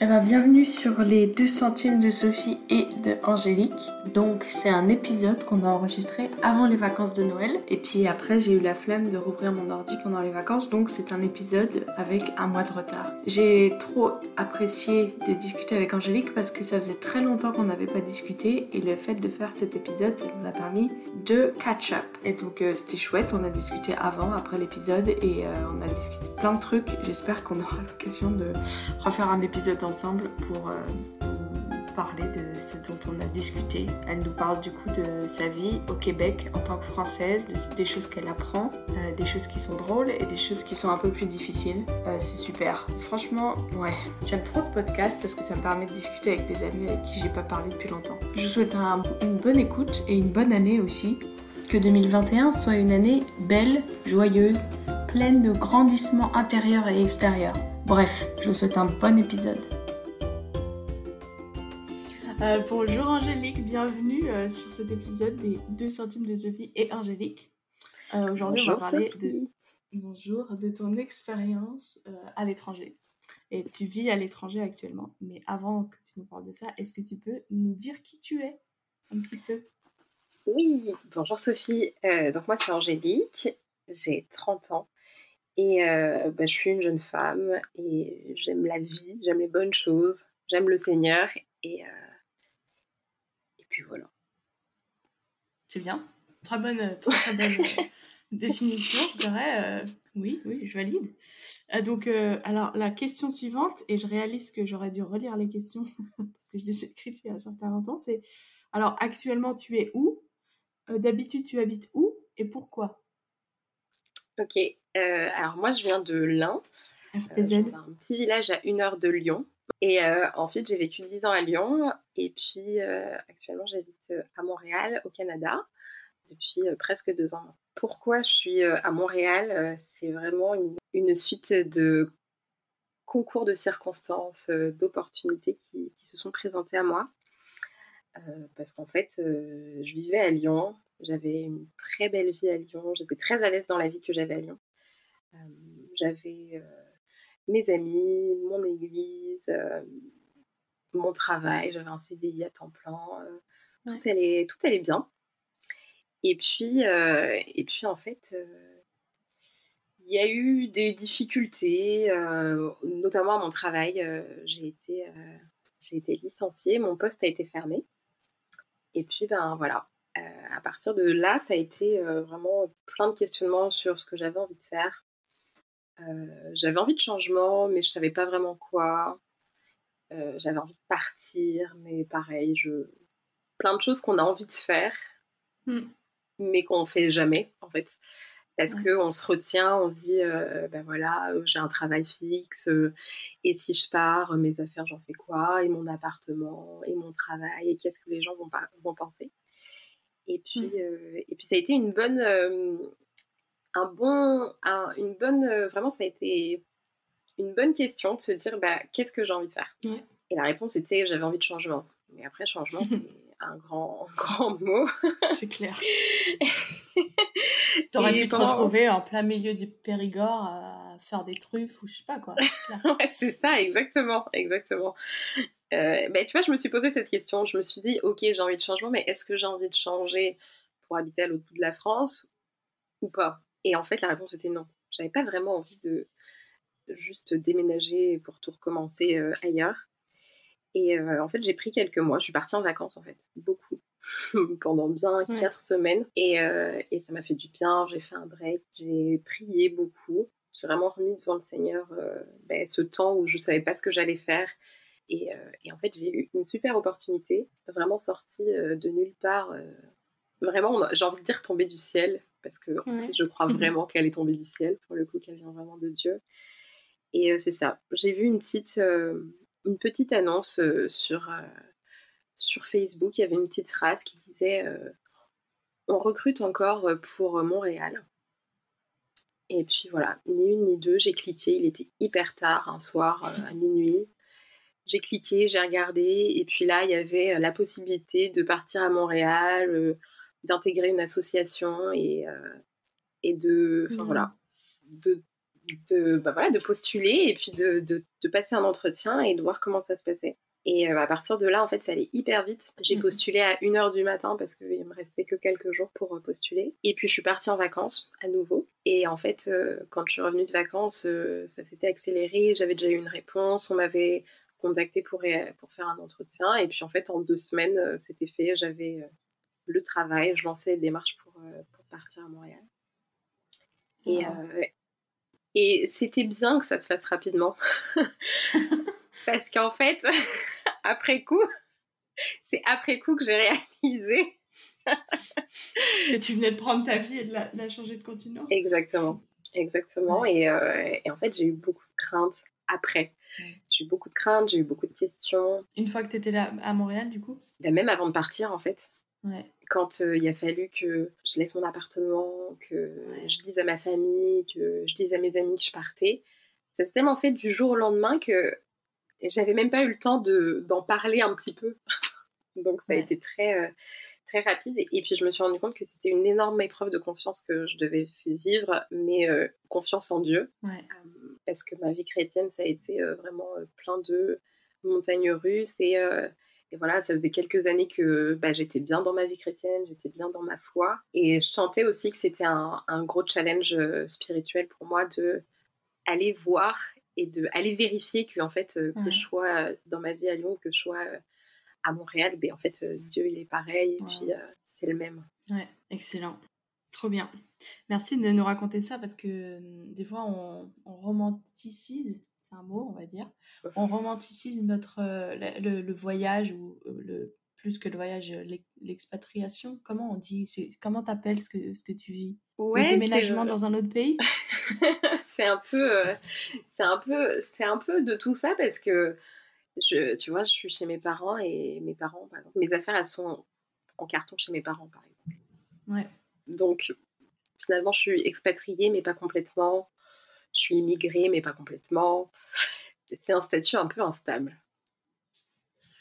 Eh ben, bienvenue sur les 2 centimes de Sophie et de Angélique. Donc c'est un épisode qu'on a enregistré avant les vacances de Noël. Et puis après j'ai eu la flemme de rouvrir mon ordi pendant les vacances. Donc c'est un épisode avec un mois de retard. J'ai trop apprécié de discuter avec Angélique parce que ça faisait très longtemps qu'on n'avait pas discuté. Et le fait de faire cet épisode, ça nous a permis de catch up. Et donc euh, c'était chouette. On a discuté avant, après l'épisode. Et euh, on a discuté plein de trucs. J'espère qu'on aura l'occasion de refaire un épisode ensemble pour euh, parler de ce dont on a discuté. Elle nous parle du coup de sa vie au Québec en tant que française, de- des choses qu'elle apprend, euh, des choses qui sont drôles et des choses qui sont un peu plus difficiles. Euh, c'est super. Franchement, ouais, j'aime trop ce podcast parce que ça me permet de discuter avec des amis avec qui j'ai pas parlé depuis longtemps. Je vous souhaite un- une bonne écoute et une bonne année aussi. Que 2021 soit une année belle, joyeuse, pleine de grandissements intérieurs et extérieurs. Bref, je vous souhaite un bon épisode. Euh, bonjour Angélique, bienvenue euh, sur cet épisode des 2 centimes de Sophie et Angélique. Euh, Aujourd'hui, on va parler Sophie. de, bonjour, de ton expérience à l'étranger. Et tu vis à l'étranger actuellement. Mais avant que tu nous parles de ça, est-ce que tu peux nous dire qui tu es un petit peu? Oui, bonjour Sophie. Donc moi c'est Angélique, j'ai 30 ans et bah, je suis une jeune femme et j'aime la vie, j'aime les bonnes choses, j'aime le Seigneur et, euh, et puis voilà. C'est bien. Très bonne, euh, très, très bonne euh, définition, je dirais. euh, oui, oui, je valide. Euh, donc, euh, alors, la question suivante, et je réalise que j'aurais dû relire les questions parce que je les ai écrites il y a un certain temps, c'est alors, actuellement, tu es où? Euh, D'habitude, tu habites où? Et pourquoi? Ok, euh, alors moi je viens de l'Ain, euh, RPZ. d'un petit village à une heure de Lyon et euh, ensuite j'ai vécu 10 ans à Lyon et puis euh, actuellement j'habite euh, à Montréal au Canada depuis presque deux ans. Pourquoi je suis à Montréal C'est vraiment une, suite de concours de circonstances, d'opportunités qui, se sont présentées à moi. Parce qu'en fait, je vivais à Lyon, j'avais une très belle vie à Lyon, j'étais très à l'aise dans la vie que j'avais à Lyon. J'avais mes amis, mon église, euh, mon travail, j'avais un CDI à temps plein, euh, Ouais. tout, allait, tout allait bien. Et puis, euh, et puis en fait, il y a eu des difficultés, euh, notamment à mon travail. euh, j'ai été, euh, j'ai été licenciée, mon poste a été fermé. Et puis, ben voilà, à partir de là, ça a été vraiment plein de questionnements sur ce que j'avais envie de faire. Euh, j'avais envie de changement, mais je savais pas vraiment quoi. Euh, j'avais envie de partir, mais pareil, je... plein de choses qu'on a envie de faire, Hmm. mais qu'on ne fait jamais, en fait. Parce Ouais. qu'on se retient, on se dit, euh, ben voilà, j'ai un travail fixe, et si je pars, mes affaires, j'en fais quoi? Et mon appartement, et mon travail, et qu'est-ce que les gens vont, penser? Et puis, Mm. euh, et puis ça a été une bonne, un bon, un- une bonne, euh, vraiment ça a été une bonne question de se dire bah, qu'est-ce que j'ai envie de faire? Ouais. Et la réponse était j'avais envie de changement. Mais après changement c'est un grand, grand mot. C'est clair. T'aurais pu te retrouver en plein milieu du Périgord à faire des truffes ou je sais pas quoi. C'est. Ouais, ça, exactement, exactement. Euh, ben, tu vois, je me suis posé cette question. Je me suis dit, ok, j'ai envie de changement, mais est-ce que j'ai envie de changer pour habiter à l'autre bout de la France ou pas? Et en fait, la réponse était non. J'avais pas vraiment envie de juste déménager pour tout recommencer euh, ailleurs. Et euh, en fait, j'ai pris quelques mois. Je suis partie en vacances, en fait, beaucoup, pendant bien Ouais. quatre semaines. Et, euh, et ça m'a fait du bien. J'ai fait un break. J'ai prié beaucoup. J'ai vraiment remis devant le Seigneur ben, ce temps où je savais pas ce que j'allais faire. Et, et en fait, j'ai eu une super opportunité, vraiment sortie de nulle part. vraiment, j'ai envie de dire tomber du ciel, parce que en Ouais. fait, je crois vraiment qu'elle est tombée du ciel, pour le coup, qu'elle vient vraiment de Dieu. Et euh, c'est ça. J'ai vu une petite, euh, une petite annonce euh, sur, sur Facebook. Il y avait une petite phrase qui disait On recrute encore pour Montréal. Et puis voilà, ni une ni deux, j'ai cliqué. Il était hyper tard, un soir à minuit. J'ai cliqué, j'ai regardé, et puis là, il y avait la possibilité de partir à Montréal, d'intégrer une association et, euh, et de, Mhm. voilà, de de, bah voilà, de postuler et puis de, de, de, passer un entretien et de voir comment ça se passait. Et euh, à partir de là, en fait, ça allait hyper vite. J'ai mhm. postulé à 1h du matin parce qu'il me restait que quelques jours pour euh, postuler. Et puis, je suis partie en vacances à nouveau. Et en fait, quand je suis revenue de vacances, ça s'était accéléré. J'avais déjà eu une réponse. On m'avait contacté pour, pour faire un entretien. Et puis, en fait, en deux semaines, c'était fait. J'avais le travail. Je lançais les démarches pour, pour partir à Montréal. Et, et c'était bien que ça se fasse rapidement. Parce qu'en fait, après coup, c'est après coup que j'ai réalisé. que tu venais de prendre ta vie et de la, changer de continent. Exactement. Exactement. Et, euh, et, en fait, j'ai eu beaucoup de craintes après. J'ai eu beaucoup de craintes, j'ai eu beaucoup de questions. Une fois que tu étais là à Montréal, du coup? Ben, Même avant de partir, en fait. Quand euh, il a fallu que je laisse mon appartement, que je dise à ma famille, que je dise à mes amis que je partais, ça s'est tellement fait du jour au lendemain que j'avais même pas eu le temps d'en parler un petit peu. Donc ça a été très, euh, très rapide. Et, puis je me suis rendu compte que c'était une énorme épreuve de confiance que je devais vivre, mais euh, confiance en Dieu. parce que ma vie chrétienne, ça a été vraiment plein de montagnes russes et et voilà, ça faisait quelques années que bah, j'étais bien dans ma vie chrétienne, j'étais bien dans ma foi. Et je sentais aussi que c'était un, gros challenge euh, spirituel pour moi de aller voir et de aller vérifier que en fait euh, que je sois euh, dans ma vie à Lyon, que je sois à Montréal, ben en fait Dieu il est pareil et puis c'est le même. Ouais, excellent. Trop bien. Merci de nous raconter ça parce que des fois on, on romanticise c'est un mot, on va dire. On romanticise notre euh, le, voyage ou euh, le plus que le voyage, euh, l'expatriation. Comment on dit Comment t'appelles ce que ce que tu vis? Ouais, Le déménagement dans un autre pays? c'est un peu, c'est un peu, c'est un peu de tout ça parce que je, tu vois, je suis chez mes parents et mes parents, par exemple, mes affaires elles sont en carton chez mes parents, par exemple. Ouais. Donc finalement, je suis expatriée, mais pas complètement je suis immigrée, mais pas complètement. C'est un statut un peu instable.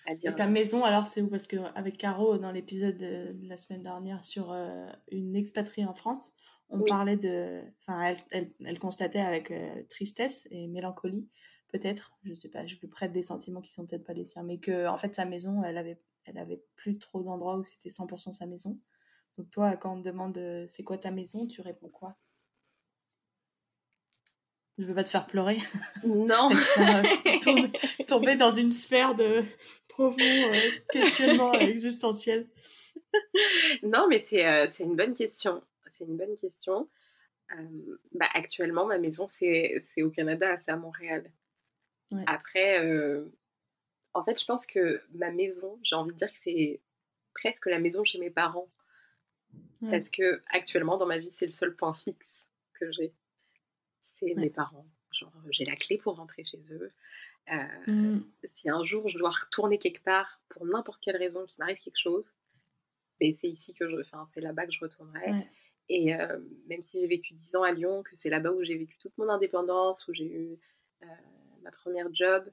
Et ta maison, alors, c'est où? Parce qu'avec Caro, dans l'épisode de, la semaine dernière sur euh, une expatriée en France, on parlait de. Enfin, elle, elle, constatait avec euh, tristesse et mélancolie, peut-être, je sais pas, je lui prête des sentiments qui sont peut-être pas les siens, mais que, en fait, sa maison, elle avait, elle avait plus trop d'endroits où c'était 100% sa maison. Donc, toi, quand on te demande euh, c'est quoi ta maison, tu réponds quoi? Je veux pas te faire pleurer. Non. tomber, dans une sphère de profond euh, questionnement existentiel. Non, mais c'est euh, une bonne question. C'est une bonne question. Euh, bah, actuellement, ma maison, c'est au Canada, c'est à Montréal. Après, en fait, je pense que ma maison, j'ai envie de dire que c'est presque la maison chez mes parents. Parce que actuellement, dans ma vie, c'est le seul point fixe que j'ai mes parents. Genre, j'ai la clé pour rentrer chez eux. Euh, mmh. Si un jour je dois retourner quelque part pour n'importe quelle raison, qu'il m'arrive quelque chose, ben, c'est ici que je, enfin, c'est là-bas que je retournerai. Et euh, même si j'ai vécu 10 ans à Lyon, que c'est là-bas où j'ai vécu toute mon indépendance, où j'ai eu euh, ma première job,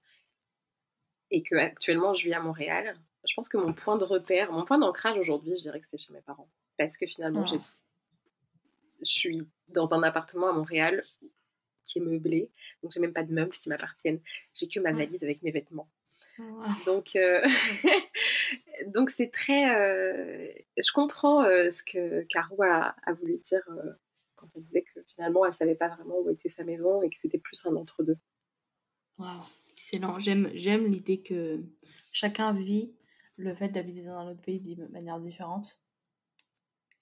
et que actuellement je vis à Montréal, je pense que mon point de repère, mon point d'ancrage aujourd'hui, je dirais que c'est chez mes parents. Parce que finalement, oh. je suis dans un appartement à Montréal qui est meublé. Donc, j'ai même pas de meubles qui m'appartiennent. J'ai que ma valise avec mes vêtements. Donc, euh, donc c'est très. Euh, je comprends euh, ce que Caro a, voulu dire quand elle disait que finalement elle savait pas vraiment où était sa maison et que c'était plus un entre-deux. Wow, excellent. J'aime, j'aime l'idée que chacun vit le fait d'habiter dans un autre pays de manière différente.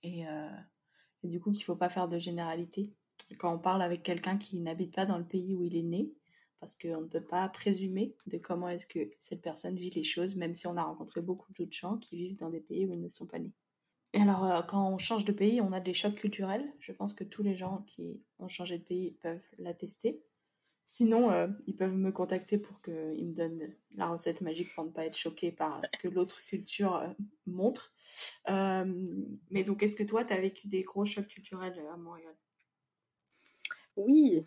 Et, et du coup, qu'il faut pas faire de généralité quand on parle avec quelqu'un qui n'habite pas dans le pays où il est né, parce qu'on ne peut pas présumer de comment est-ce que cette personne vit les choses, même si on a rencontré beaucoup d'autres gens qui vivent dans des pays où ils ne sont pas nés. Et alors, euh, quand on change de pays, on a des chocs culturels. Je pense que tous les gens qui ont changé de pays peuvent l'attester. Sinon, euh, ils peuvent me contacter pour qu'ils me donnent la recette magique pour ne pas être choqué par ce que l'autre culture euh, montre. mais donc, est-ce que toi, tu as vécu des gros chocs culturels à Montréal? Oui,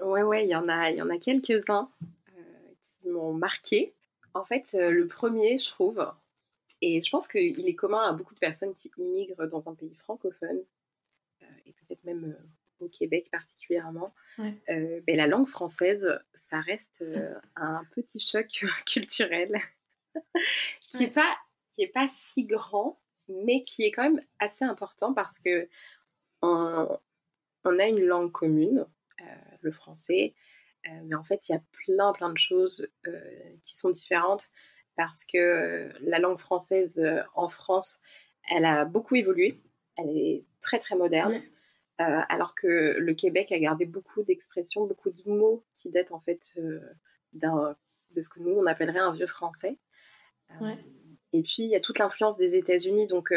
ouais, ouais, il y en a, il y en a quelques-uns euh, qui m'ont marqué. En fait, euh, le premier, je trouve, et je pense qu'il est commun à beaucoup de personnes qui immigrent dans un pays francophone, euh, et peut-être même au Québec particulièrement, ben, la langue française, ça reste un petit choc culturel qui n'est pas, pas si grand, mais qui est quand même assez important parce que on, on a une langue commune, le français, mais en fait, il y a plein, plein de choses qui sont différentes parce que la langue française en France, elle a beaucoup évolué. Elle est très, très moderne. alors que le Québec a gardé beaucoup d'expressions, beaucoup de mots qui datent en fait de ce que nous, on appellerait un vieux français. Et puis, il y a toute l'influence des États-Unis. Donc,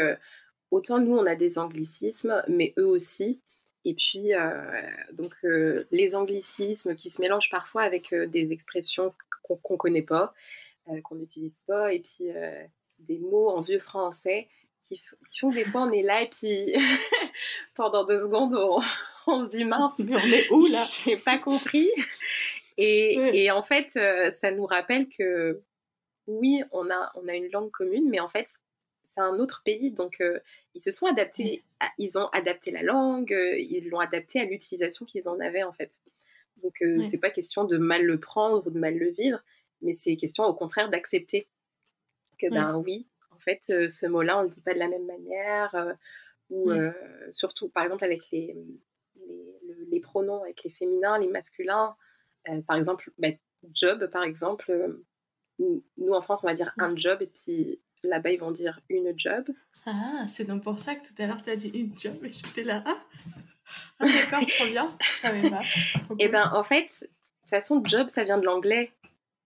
autant nous, on a des anglicismes, mais eux aussi. Et puis, euh, donc, euh, les anglicismes qui se mélangent parfois avec euh, des expressions qu'on ne connaît pas, qu'on n'utilise pas, et puis des mots en vieux français qui, font des fois on est là et puis pendant deux secondes on, se dit mince, mais on est où là? J'ai pas compris. Et, et, en fait, ça nous rappelle que oui, on a, on a une langue commune, mais en fait, c'est un autre pays, donc euh, ils se sont adaptés, ils ont adapté la langue, euh, ils l'ont adapté à l'utilisation qu'ils en avaient en fait. Donc euh, c'est pas question de mal le prendre ou de mal le vivre, mais c'est question au contraire d'accepter que ben oui, en fait ce mot-là on le dit pas de la même manière, ou surtout par exemple avec les, les, pronoms, avec les féminins, les masculins, par exemple bah, job par exemple. nous en France on va dire un job et puis Là-bas, ils vont dire une job. Ah, c'est donc pour ça que tout à l'heure, tu as dit une job et j'étais là. Ah, ah d'accord, trop bien. Ça savais pas. Eh ben, en fait, de toute façon, job, ça vient de l'anglais.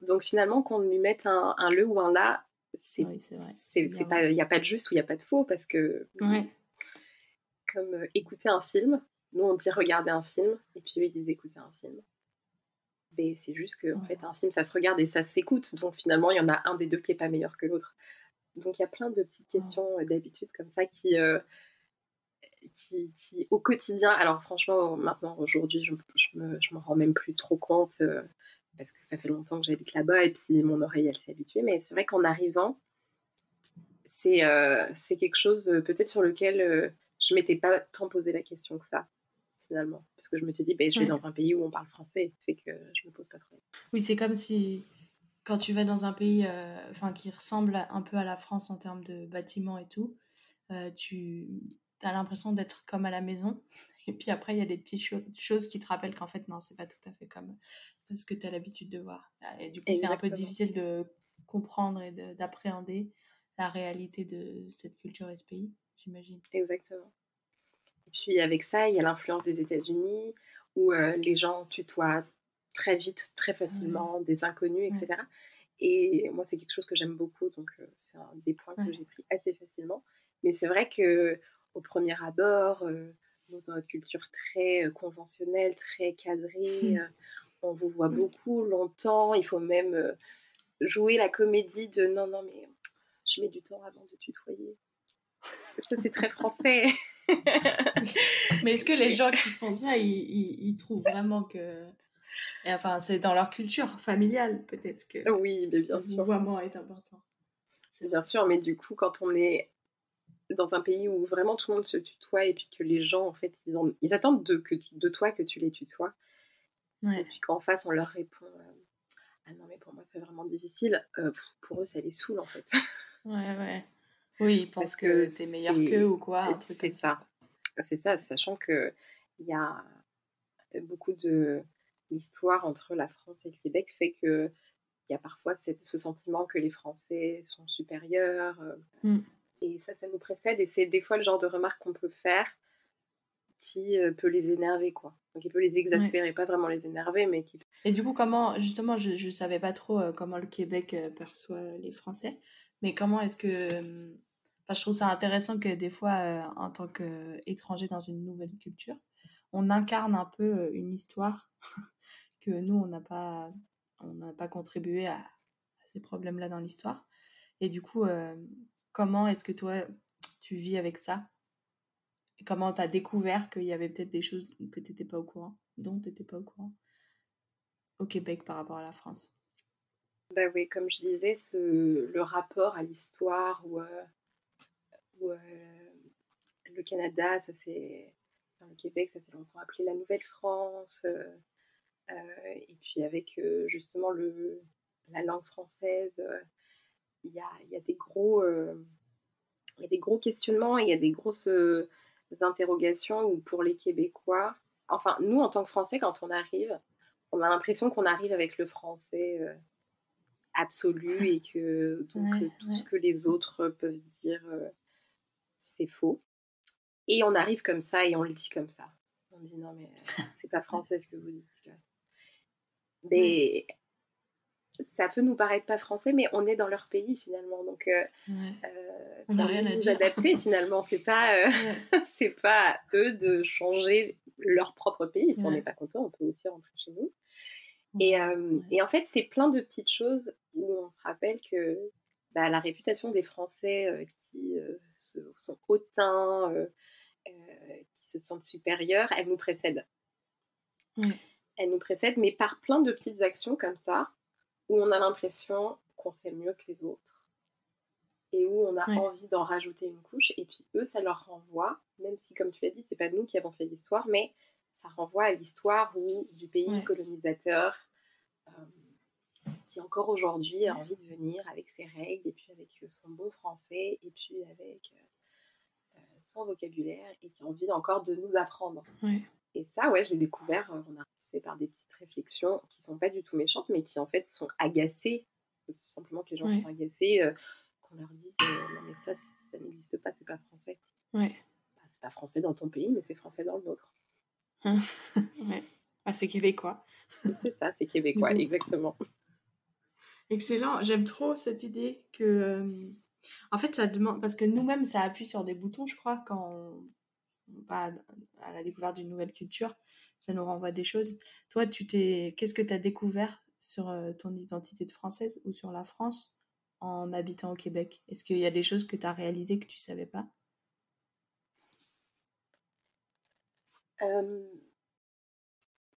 Donc finalement, qu'on lui mette un, un, le ou un la, c'est c'est pas, il n'y a pas de juste ou il n'y a pas de faux parce que ouais. comme euh, écouter un film, nous on dit regarder un film et puis eux ils disent écouter un film. Mais c'est juste que en fait un film ça se regarde et ça s'écoute donc finalement il y en a un des deux qui est pas meilleur que l'autre. Donc il y a plein de petites questions euh, d'habitude comme ça qui, euh, qui, qui, au quotidien, alors franchement, maintenant, aujourd'hui, je, je, me, je m'en rends même plus trop compte euh, parce que ça fait longtemps que j'habite là-bas et puis mon oreille, elle s'est habituée. Mais c'est vrai qu'en arrivant, c'est, c'est quelque chose peut-être sur lequel je m'étais pas tant posé la question que ça finalement. Parce que je me suis dit, ben, je vais dans un pays où on parle français, fait que je me pose pas trop. Oui, c'est comme si quand tu vas dans un pays euh, enfin, qui ressemble un peu à la France en termes de bâtiments et tout, euh, tu as l'impression d'être comme à la maison. Et puis après, il y a des petites choses qui te rappellent qu'en fait, non, c'est pas tout à fait comme ce que tu as l'habitude de voir. Et du coup, c'est un peu difficile de comprendre et d'appréhender la réalité de cette culture et ce pays, j'imagine. Exactement. Et puis avec ça, il y a l'influence des États-Unis où euh, les gens tutoient très vite, très facilement, des inconnus, etc. Et moi, c'est quelque chose que j'aime beaucoup, donc euh, c'est un des points que j'ai pris assez facilement. Mais c'est vrai que au premier abord, euh, dans notre culture très euh, conventionnelle, très cadrée, mmh. on vous voit beaucoup longtemps. Il faut même jouer la comédie de non, non, mais je mets du temps avant de tutoyer. Ça, c'est très français. mais est-ce que les gens qui font ça, ils trouvent vraiment que et enfin, c'est dans leur culture familiale, peut-être que oui, mais bien sûr. le vouvoiement est important. C'est bien sûr, mais du coup, quand on est dans un pays où vraiment tout le monde se tutoie et puis que les gens, en fait, ils, ils attendent de, que, de toi que tu les tutoies. Et puis qu'en face, on leur répond euh, Ah non, mais pour moi, c'est vraiment difficile. Euh, pour eux, ça les saoule, en fait. Ouais, ouais. Oui, ils pensent que, que t'es meilleur qu'eux ou quoi. C'est ça. C'est ça, sachant qu'il y a beaucoup de l'histoire entre la France et le Québec fait que il y a parfois ce sentiment que les Français sont supérieurs. Euh, mm. Et ça, ça nous précède. Et c'est des fois le genre de remarque qu'on peut faire qui euh, peut les énerver, quoi. Donc, il peut les exaspérer, pas vraiment les énerver, mais qui... Et du coup, comment, justement, je ne savais pas trop euh, comment le Québec perçoit les Français, mais comment est-ce que... Enfin, je trouve ça intéressant que des fois, en tant qu'étranger dans une nouvelle culture, on incarne un peu une histoire que nous, on n'a pas, pas contribué à, ces problèmes-là dans l'histoire. Et du coup, euh, comment est-ce que toi, tu vis avec ça? Comment tu as découvert qu'il y avait peut-être des choses que tu pas au courant, dont tu n'étais pas au courant au Québec par rapport à la France? Bah oui, comme je disais, ce, le rapport à l'histoire ou, euh, euh, le Canada, ça c'est le Québec, ça s'est longtemps appelé la Nouvelle-France. Et puis avec justement le, la langue française, il y a, y, a, des gros, y a des gros questionnements, il y a des grosses interrogations où pour les Québécois, enfin nous en tant que Français, quand on arrive, on a l'impression qu'on arrive avec le français absolu et que donc tout ce que les autres peuvent dire, c'est faux. Et on arrive comme ça et on le dit comme ça. On dit non mais c'est pas français ce que vous dites là. Mais ça peut nous paraître pas français, mais on est dans leur pays finalement, donc euh, on n'a rien à nous adapter finalement. C'est pas c'est pas à eux de changer leur propre pays. Si on n'est pas content, on peut aussi rentrer chez nous. Et, et, en fait, c'est plein de petites choses où on se rappelle que bah, la réputation des Français qui sont hautains, qui se sentent supérieurs, elle nous précède. Elle nous précède, mais par plein de petites actions comme ça, où on a l'impression qu'on sait mieux que les autres et où on a envie d'en rajouter une couche. Et puis eux, ça leur renvoie, même si, comme tu l'as dit, c'est pas nous qui avons fait l'histoire, mais ça renvoie à l'histoire du pays colonisateur euh, qui encore aujourd'hui a envie de venir avec ses règles et puis avec son bon français et puis avec euh, son vocabulaire et qui a envie encore de nous apprendre. Et ça, ouais, je l'ai découvert, euh, on a fait par des petites réflexions qui sont pas du tout méchantes, mais qui en fait sont agacées, tout simplement que les gens sont agacés, euh, qu'on leur dise euh, non mais ça, ça n'existe pas, c'est pas français. Ouais. Bah, c'est pas français dans ton pays, mais c'est français dans le nôtre. ouais. Ah, c'est québécois. c'est ça, c'est québécois, exactement. Excellent, j'aime trop cette idée que. En fait, ça demande. Parce que nous-mêmes, ça appuie sur des boutons, je crois, quand on à la découverte d'une nouvelle culture, ça nous renvoie des choses. Toi, tu t'es, qu'est-ce que tu as découvert sur euh, ton identité de française ou sur la France en habitant au Québec? Est-ce qu'il y a des choses que tu as réalisées que tu savais pas? Euh,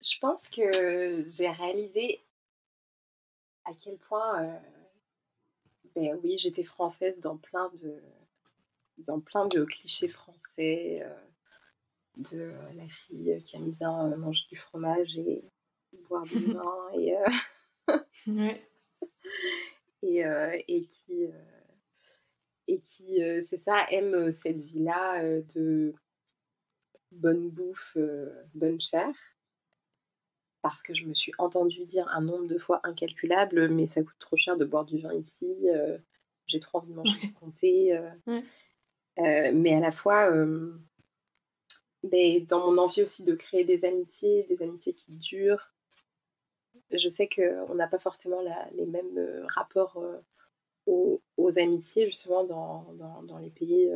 Je pense que j'ai réalisé à quel point, euh, ben oui, j'étais française dans plein de dans plein de clichés français de la fille qui aime bien euh, manger du fromage et boire du vin et, euh, et, euh, et, qui, et qui c'est ça, aime cette vie-là de bonne bouffe, bonne chair. Parce que je me suis entendue dire un nombre de fois incalculable, mais ça coûte trop cher de boire du vin ici, j'ai trop envie de manger du comté. mais à la fois, mais dans mon envie aussi de créer des amitiés, des amitiés qui durent. Je sais qu'on n'a pas forcément les mêmes euh, rapports euh, aux, amitiés, justement, dans, dans, les pays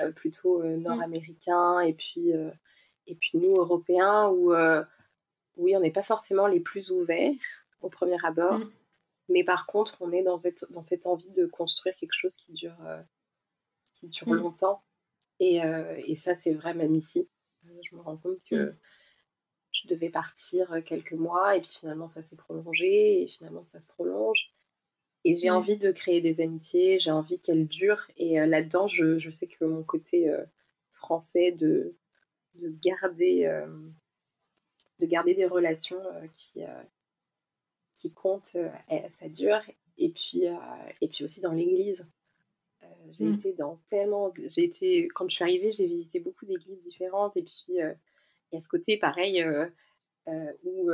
euh, plutôt nord-américains et, puis et puis nous, Européens, où, oui, on n'est pas forcément les plus ouverts au premier abord. Mm. Mais par contre, on est dans cette, dans cette envie de construire quelque chose qui dure, qui dure mm. longtemps et, euh, et ça, c'est vrai même ici. Euh, je me rends compte que mm. je devais partir euh, quelques mois et puis finalement ça s'est prolongé et finalement ça se prolonge. Et j'ai envie de créer des amitiés, j'ai envie qu'elles durent. Et là-dedans, je, je, sais que mon côté français de, de garder, de garder des relations qui, qui comptent, ça dure. Et puis, et puis aussi dans l'église. Euh, j'ai mmh. été dans tellement. J'ai été, quand je suis arrivée, j'ai visité beaucoup d'églises différentes. Et puis, euh, il y a ce côté pareil euh, où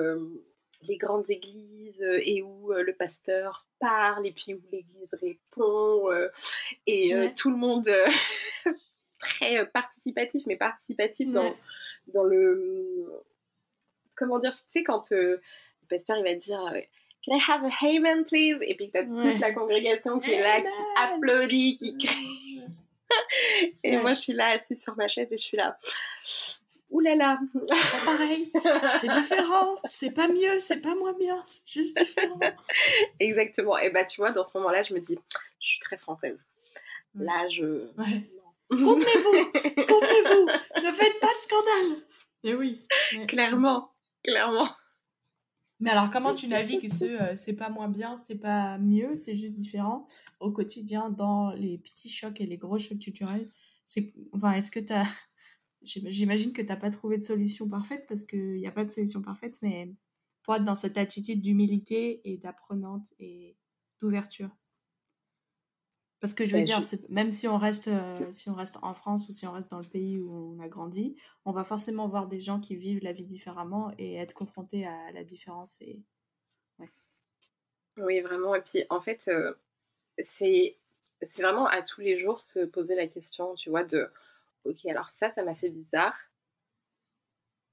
les grandes églises et où le pasteur parle et puis où l'église répond et tout le monde très participatif, mais participatif dans, dans le. Comment dire Tu sais, quand le pasteur il va dire Can I have a amen, please? Et puis t'as toute la congrégation qui est là, qui applaudit, qui crie. et moi, je suis là, assise sur ma chaise et je suis là. Ouh là là. Pas pareil. C'est différent. C'est pas mieux, c'est pas moins bien. C'est juste différent. Exactement. Et bah, tu vois, dans ce moment-là, je me dis, je suis très française. Là, je. Contenez-vous. Contenez-vous. Ne faites pas de scandale. Et eh oui. Clairement. Clairement. Mais alors, comment tu navigues ce euh, c'est pas moins bien, c'est pas mieux, c'est juste différent au quotidien dans les petits chocs et les gros chocs culturels? Enfin, Est-ce que j'imagine que tu n'as pas trouvé de solution parfaite parce qu'il n'y a pas de solution parfaite, mais pour être dans cette attitude d'humilité et d'apprenante et d'ouverture. Parce que je veux dire, même si on, reste, euh, si on reste en France ou si on reste dans le pays où on a grandi, on va forcément voir des gens qui vivent la vie différemment et être confrontés à la différence. Et... Oui, vraiment. Et puis, en fait, euh, c'est vraiment à tous les jours se poser la question, tu vois, de ok, alors ça, ça m'a fait bizarre,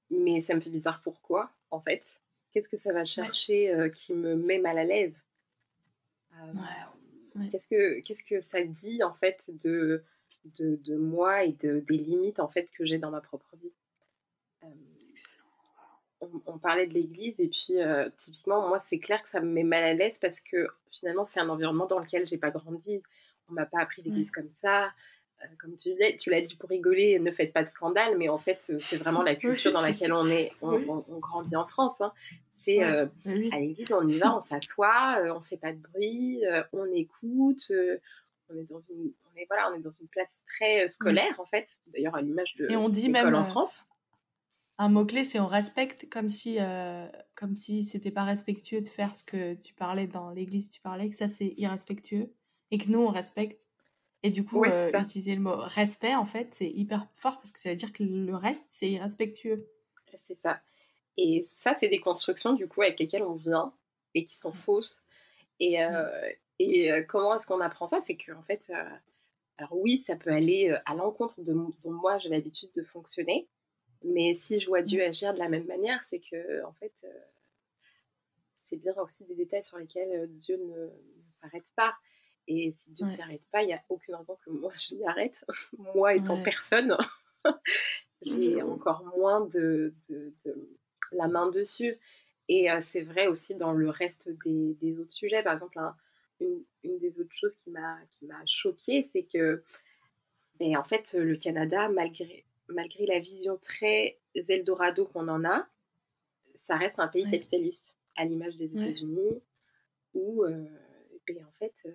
mais ça me fait bizarre pourquoi, en fait? Qu'est-ce que ça va chercher euh, qui me met mal à l'aise? Qu'est-ce que qu'est-ce que ça dit en fait de de, de moi et de, des limites en fait que j'ai dans ma propre vie? On, on, parlait de l'église et puis euh, typiquement moi c'est clair que ça me met mal à l'aise parce que finalement c'est un environnement dans lequel j'ai pas grandi. On m'a pas appris l'église comme ça. Euh, comme tu l'as, tu l'as dit pour rigoler, ne faites pas de scandale, mais en fait c'est vraiment la culture dans laquelle on est, on, on, grandit en France. Hein. C'est euh, à l'église, on y va, on s'assoit, euh, on fait pas de bruit, euh, on écoute. on est dans une, on est voilà, on est dans une place très scolaire en fait. D'ailleurs à l'image de. Et on dit même en France. Un mot clé, c'est on respecte, comme si, comme si c'était pas respectueux de faire ce que tu parlais dans l'église. Tu parlais que ça c'est irrespectueux et que nous on respecte. Et du coup, utiliser le mot respect, en fait, c'est hyper fort parce que ça veut dire que le reste, c'est irrespectueux. C'est ça. Et ça, c'est des constructions du coup avec lesquelles on vient et qui sont fausses. Et, euh, et euh, comment est-ce qu'on apprend ça? C'est qu'en fait, euh, alors oui, ça peut aller à l'encontre de dont moi j'ai l'habitude de fonctionner, mais si je vois Dieu agir de la même manière, c'est que en fait, c'est bien aussi des détails sur lesquels Dieu ne, s'arrête pas. Et si Dieu ne s'arrête pas, il n'y a aucune raison que moi je m'y arrête. moi étant personne, j'ai encore moins de, de, la main dessus. Et euh, c'est vrai aussi dans le reste des, autres sujets. Par exemple, une, des autres choses qui m'a choquée, c'est que, ben, en fait, le Canada, malgré, malgré la vision très Eldorado qu'on en a, ça reste un pays capitaliste, à l'image des États-Unis, où, euh, ben, en fait, euh,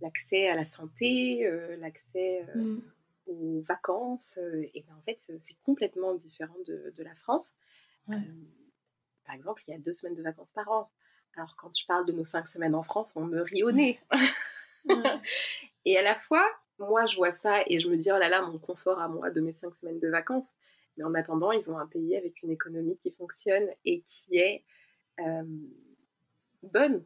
l'accès à la santé, l'accès mm. aux vacances, et ben, en fait, c'est complètement différent de, de la France. Euh, par exemple, il y a deux semaines de vacances par an. Alors, quand je parle de nos cinq semaines en France, on me rit au nez. et à la fois, moi, je vois ça et je me dis, oh là là, mon confort à moi de mes cinq semaines de vacances. Mais en attendant, ils ont un pays avec une économie qui fonctionne et qui est euh, bonne.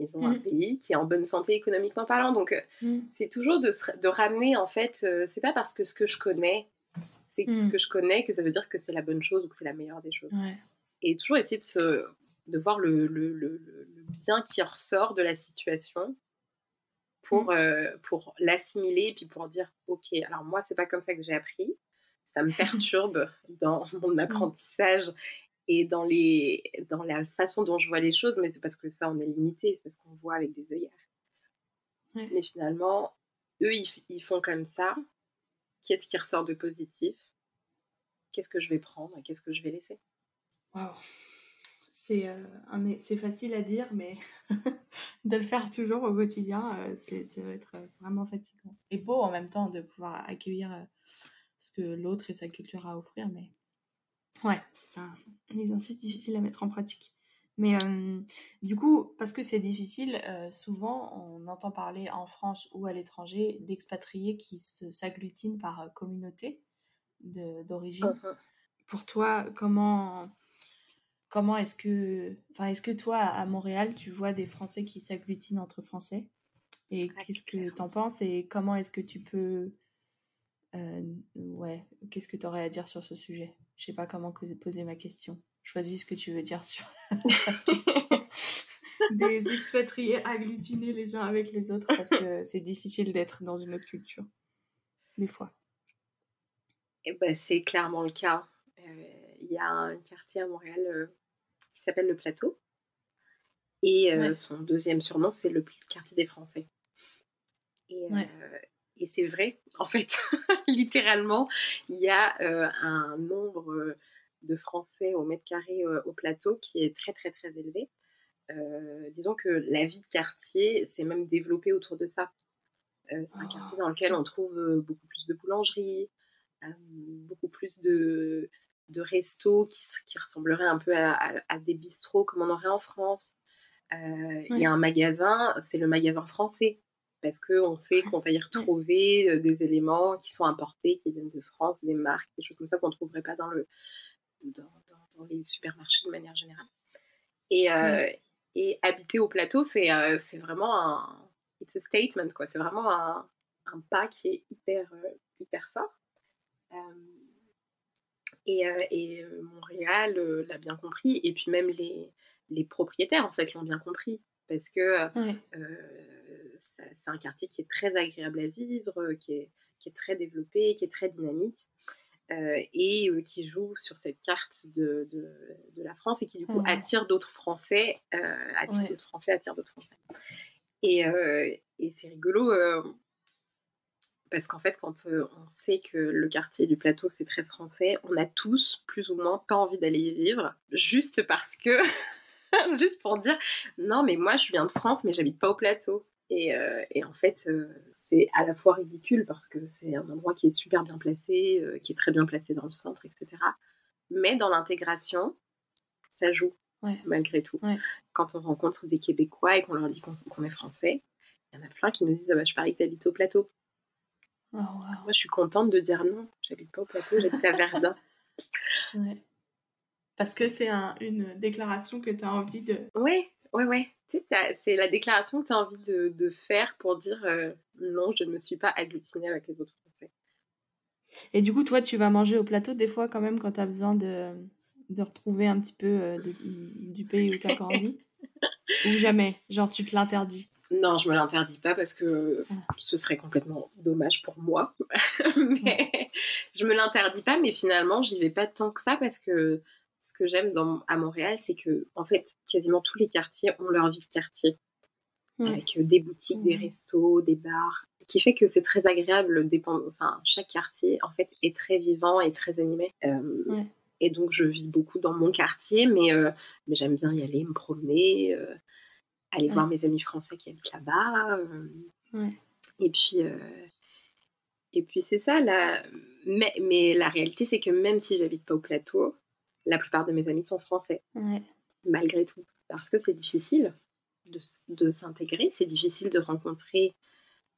Ils ont un mm. pays qui est en bonne santé économiquement parlant. Donc, euh, mm. c'est toujours de, de, ramener, en fait, c'est pas parce que ce que je connais c'est ce hmm. que je connais que ça veut dire que c'est la bonne chose ou que c'est la meilleure des choses. Et toujours essayer de, se, de voir le, le, le, bien qui ressort de la situation pour, euh, pour l'assimiler et puis pour dire ok, alors moi, c'est pas comme ça que j'ai appris. Ça me perturbe dans mon apprentissage et dans, les, dans la façon dont je vois les choses, mais c'est parce que ça, on est limité, c'est parce qu'on voit avec des œillères. Mais finalement, eux, ils, ils, font comme ça qu'est-ce qui ressort de positif, qu'est-ce que je vais prendre et qu'est-ce que je vais laisser? Waouh c'est euh, c'est facile à dire, mais de le faire toujours au quotidien, euh, c'est, ça va être vraiment fatigant. Et beau en même temps de pouvoir accueillir euh, ce que l'autre et sa culture a à offrir, mais ouais, c'est un exercice difficile à mettre en pratique. Mais euh, du coup, parce que c'est difficile, euh, souvent on entend parler en France ou à l'étranger d'expatriés qui s'agglutinent par euh, communauté d'origine. Uh-huh. Pour toi, comment, comment est-ce que, enfin, est-ce que toi à Montréal, tu vois des Français qui s'agglutinent entre Français? Et ah, qu'est-ce que tu en penses et comment est-ce que tu peux, ouais, qu'est-ce que tu aurais à dire sur ce sujet? Je sais pas comment poser ma question choisis ce que tu veux dire sur la question des expatriés agglutinés les uns avec les autres parce que c'est difficile d'être dans une autre culture, des fois. Eh ben, c'est clairement le cas. Euh, il y a un quartier à Montréal euh, qui s'appelle le Plateau. Et euh, son deuxième surnom, c'est le quartier des Français. Et, et c'est vrai, en fait, littéralement, il y a un nombre de Français au mètre carré euh, au plateau qui est très très très élevé. Euh, disons que la vie de quartier s'est même développée autour de ça. Euh, c'est un quartier dans lequel on trouve beaucoup plus de boulangeries, beaucoup plus de, de restos qui, qui ressembleraient un peu à, des bistrots comme on aurait en France. Il y a un magasin, c'est le magasin français parce qu'on sait qu'on va y retrouver des éléments qui sont importés, qui viennent de France, des marques, des choses comme ça qu'on ne trouverait pas dans, le, dans, dans, les supermarchés de manière générale. Et, et habiter au plateau, c'est c'est vraiment un, it's a statement, quoi. C'est vraiment un, un, pas qui est hyper, hyper fort. et, et Montréal l'a bien compris, et puis même les, les propriétaires, en fait, l'ont bien compris. Parce que c'est un quartier qui est très agréable à vivre, qui est, qui est très développé, qui est très dynamique. et qui joue sur cette carte de, de, la France et qui du coup attire d'autres Français, attire d'autres Français, attire d'autres Français. Et, et c'est rigolo parce qu'en fait, quand on sait que le quartier du plateau c'est très français, on a tous plus ou moins pas envie d'aller y vivre, juste parce que, juste pour dire, non mais moi je viens de France mais j'habite pas au plateau. Et, et en fait, c'est à la fois ridicule parce que c'est un endroit qui est super bien placé, euh, qui est très bien placé dans le centre, etc. Mais dans l'intégration, ça joue, malgré tout. Quand on rencontre des Québécois et qu'on leur dit qu'on est français, il y en a plein qui nous disent ah bah, Je parie que tu habites au plateau. Oh, Moi, je suis contente de dire non, j'habite pas au plateau, j'habite à Verdun. Parce que c'est une déclaration que tu as envie de. Oui, oui, oui c'est la déclaration que tu as envie de, faire pour dire euh, non, je ne me suis pas agglutinée avec les autres Français. Et du coup, toi, tu vas manger au plateau des fois quand même quand tu as besoin de, de, retrouver un petit peu euh, du pays où tu as grandi? Ou jamais? Genre, tu te l'interdis? Non, je me l'interdis pas parce que ah. ce serait complètement dommage pour moi. mais je me l'interdis pas, mais finalement, j'y vais pas tant que ça parce que ce que j'aime à Montréal, c'est que en fait, quasiment tous les quartiers ont leur vie de quartier, avec euh, des boutiques, des restos, des bars, qui fait que c'est très agréable. Enfin, chaque quartier en fait est très vivant et très animé. Euh, et donc, je vis beaucoup dans mon quartier, mais, euh, mais j'aime bien y aller, me promener, aller voir mes amis français qui habitent là-bas. Et puis, et puis c'est ça. Là. Mais, mais la réalité, c'est que même si j'habite pas au plateau, la plupart de mes amis sont français, malgré tout. Parce que c'est difficile de, s'intégrer, c'est difficile de rencontrer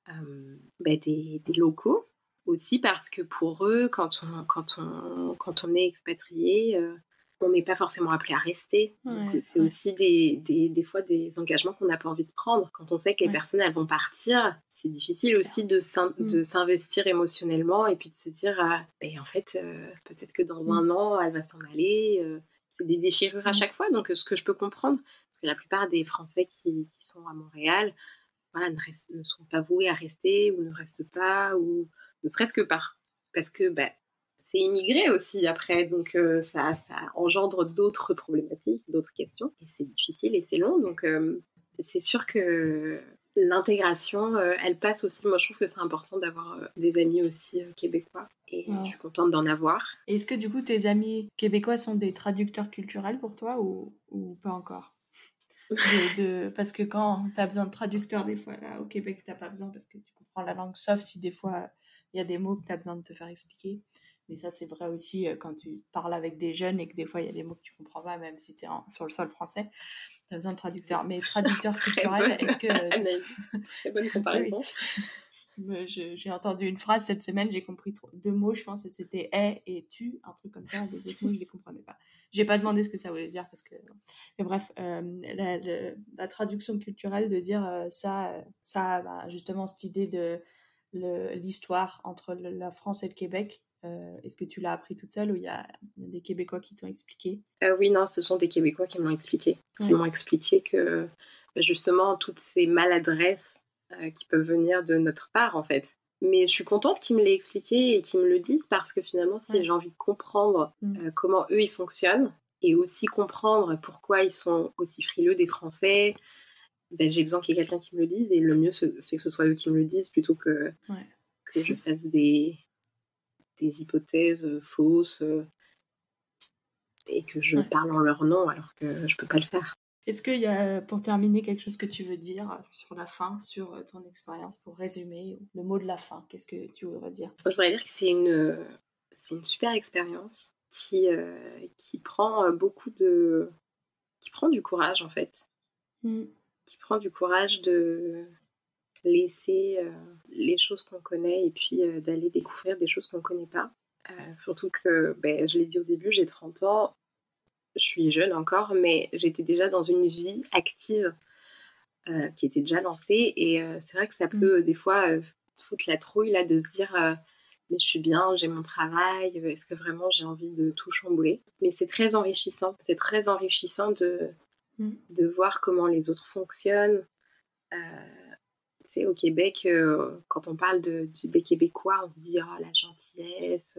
euh, bah, des, locaux. Aussi parce que pour eux, quand on, quand on, quand on est expatrié, euh, on n'est pas forcément appelé à rester. Donc c'est aussi des, des, des, fois des engagements qu'on n'a pas envie de prendre. Quand on sait que les personnes elles vont partir, c'est difficile aussi de mm. s'investir émotionnellement et puis de se dire ah, ben, en fait euh, peut-être que dans mm. un an elle va s'en aller. Euh, c'est des déchirures à mm. chaque fois. Donc ce que je peux comprendre, parce que la plupart des Français qui, qui sont à Montréal, voilà, ne, ne, sont pas voués à rester ou ne restent pas ou ne serait-ce que par parce que ben, c'est immigré aussi après, donc euh, ça, ça, engendre d'autres problématiques, d'autres questions, et c'est difficile et c'est long, donc euh, c'est sûr que l'intégration, euh, elle passe aussi. Moi, je trouve que c'est important d'avoir des amis aussi québécois, et je suis contente d'en avoir. Est-ce que du coup, tes amis québécois sont des traducteurs culturels pour toi ou, ou pas encore? De, Parce que quand tu as besoin de traducteurs, des fois, là, au Québec, tu pas besoin parce que tu comprends la langue, sauf si des fois, il y a des mots que tu as besoin de te faire expliquer. Mais ça, c'est vrai aussi euh, quand tu parles avec des jeunes et que des fois, il y a des mots que tu comprends pas, même si tu es sur le sol français. Tu as besoin de traducteurs. Mais traducteur culturel, est-ce que. Très bonne comparaison. J'ai entendu une phrase cette semaine, j'ai compris deux mots, je pense, que c'était est et tu, un truc comme ça. Les autres mots, je les comprenais pas. J'ai pas demandé ce que ça voulait dire parce que. Mais bref, euh, la, traduction culturelle de dire euh, ça, ça, bah, justement, cette idée de l'histoire entre la France et le Québec, euh, est-ce que tu l'as appris toute seule ou il y, a des Québécois qui t'ont expliqué? Euh, Oui, non, ce sont des Québécois qui m'ont expliqué. Qui m'ont expliqué que bah, justement, toutes ces maladresses euh, qui peuvent venir de notre part, en fait. Mais je suis contente qu'ils me l'aient expliqué et qu'ils me le disent parce que finalement, si j'ai envie de comprendre mm. comment eux, ils fonctionnent et aussi comprendre pourquoi ils sont aussi frileux des Français, ben, j'ai besoin qu'il y ait quelqu'un qui me le dise et le mieux, c'est que ce soit eux qui me le disent plutôt que, que je fasse des, des hypothèses euh, fausses euh, et que je parle en leur nom alors que je peux pas le faire. Est-ce qu'il y a, pour terminer, quelque chose que tu veux dire sur la fin, sur euh, ton expérience, pour résumer le mot de la fin Qu'est-ce que tu voudrais dire? Je voudrais dire que c'est une, c'est une super expérience qui, qui prend beaucoup de. qui prend du courage en fait. Mm. Qui prend du courage de laisser les choses qu'on connaît et puis d'aller découvrir des choses qu'on ne connaît pas. surtout que, ben, je l'ai dit au début, j'ai 30 ans, je suis jeune encore, mais j'étais déjà dans une vie active euh, qui était déjà lancée. Et euh, c'est vrai que ça mm. peut des fois euh, foutre la trouille là, de se dire mais je suis bien, j'ai mon travail, est-ce que vraiment j'ai envie de tout chambouler? Mais c'est très enrichissant, c'est très enrichissant de, mm. de voir comment les autres fonctionnent. Au Québec, quand on parle de, des Québécois, on se dit oh, la gentillesse,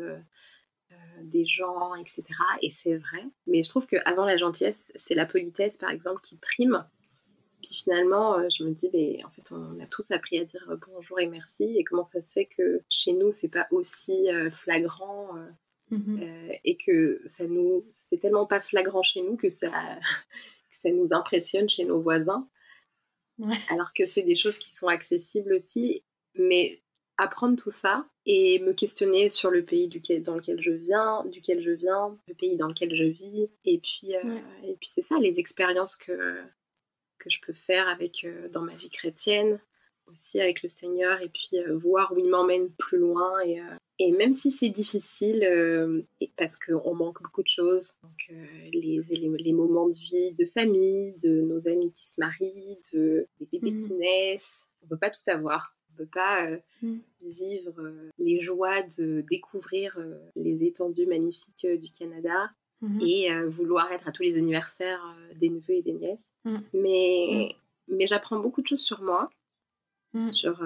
des gens, etc. Et c'est vrai. Mais je trouve qu'avant la gentillesse, c'est la politesse, par exemple, qui prime. Puis finalement, euh, je me dis, mais en fait, on a tous appris à dire bonjour et merci. Et comment ça se fait que chez nous, c'est pas aussi euh, flagrant euh, mm-hmm. et que ça nous, c'est tellement pas flagrant chez nous que ça, ça nous impressionne chez nos voisins. Alors que c'est des choses qui sont accessibles aussi. Mais apprendre tout ça et me questionner sur le pays duquel, dans lequel je viens, duquel je viens, le pays dans lequel je vis, et puis, euh, et puis c'est ça, les expériences que, que je peux faire avec, euh, dans ma vie chrétienne, aussi avec le Seigneur, et puis euh, voir où il m'emmène plus loin. Et, et même si c'est difficile, et parce qu'on manque beaucoup de choses, donc les, les, moments de vie, de famille, de nos amis qui se marient, de, des bébés mmh. qui naissent, on ne peut pas tout avoir. On ne peut pas euh, mm. vivre euh, les joies de découvrir euh, les étendues magnifiques du Canada mm-hmm. et vouloir être à tous les anniversaires des neveux et des nièces. Mm. Mais, mm. mais j'apprends beaucoup de choses sur moi, sur,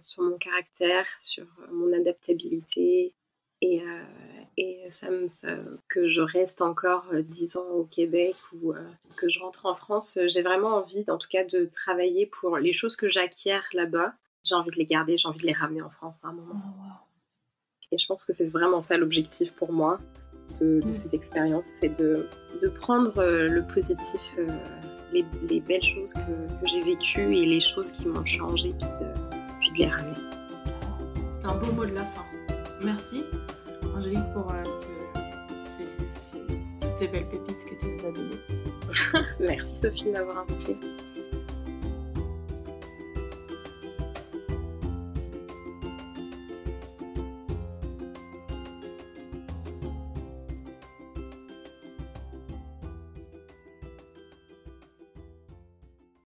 sur mon caractère, sur mon adaptabilité. Et, et ça, me, que je reste encore dix ans au Québec ou que je rentre en France, j'ai vraiment envie, en tout cas, de travailler pour les choses que j'acquiers là-bas, j'ai envie de les garder, j'ai envie de les ramener en France à un moment. Oh, et je pense que c'est vraiment ça l'objectif pour moi de, mm. cette expérience, c'est de, de, prendre euh, le positif, euh, les, les, belles choses que, que j'ai vécues et les choses qui m'ont changé, puis de, puis de les ramener. C'est un beau mot de la fin. Merci Angélique pour euh, toutes ces belles pépites que tu nous as données. Merci Sophie de m'avoir invitée.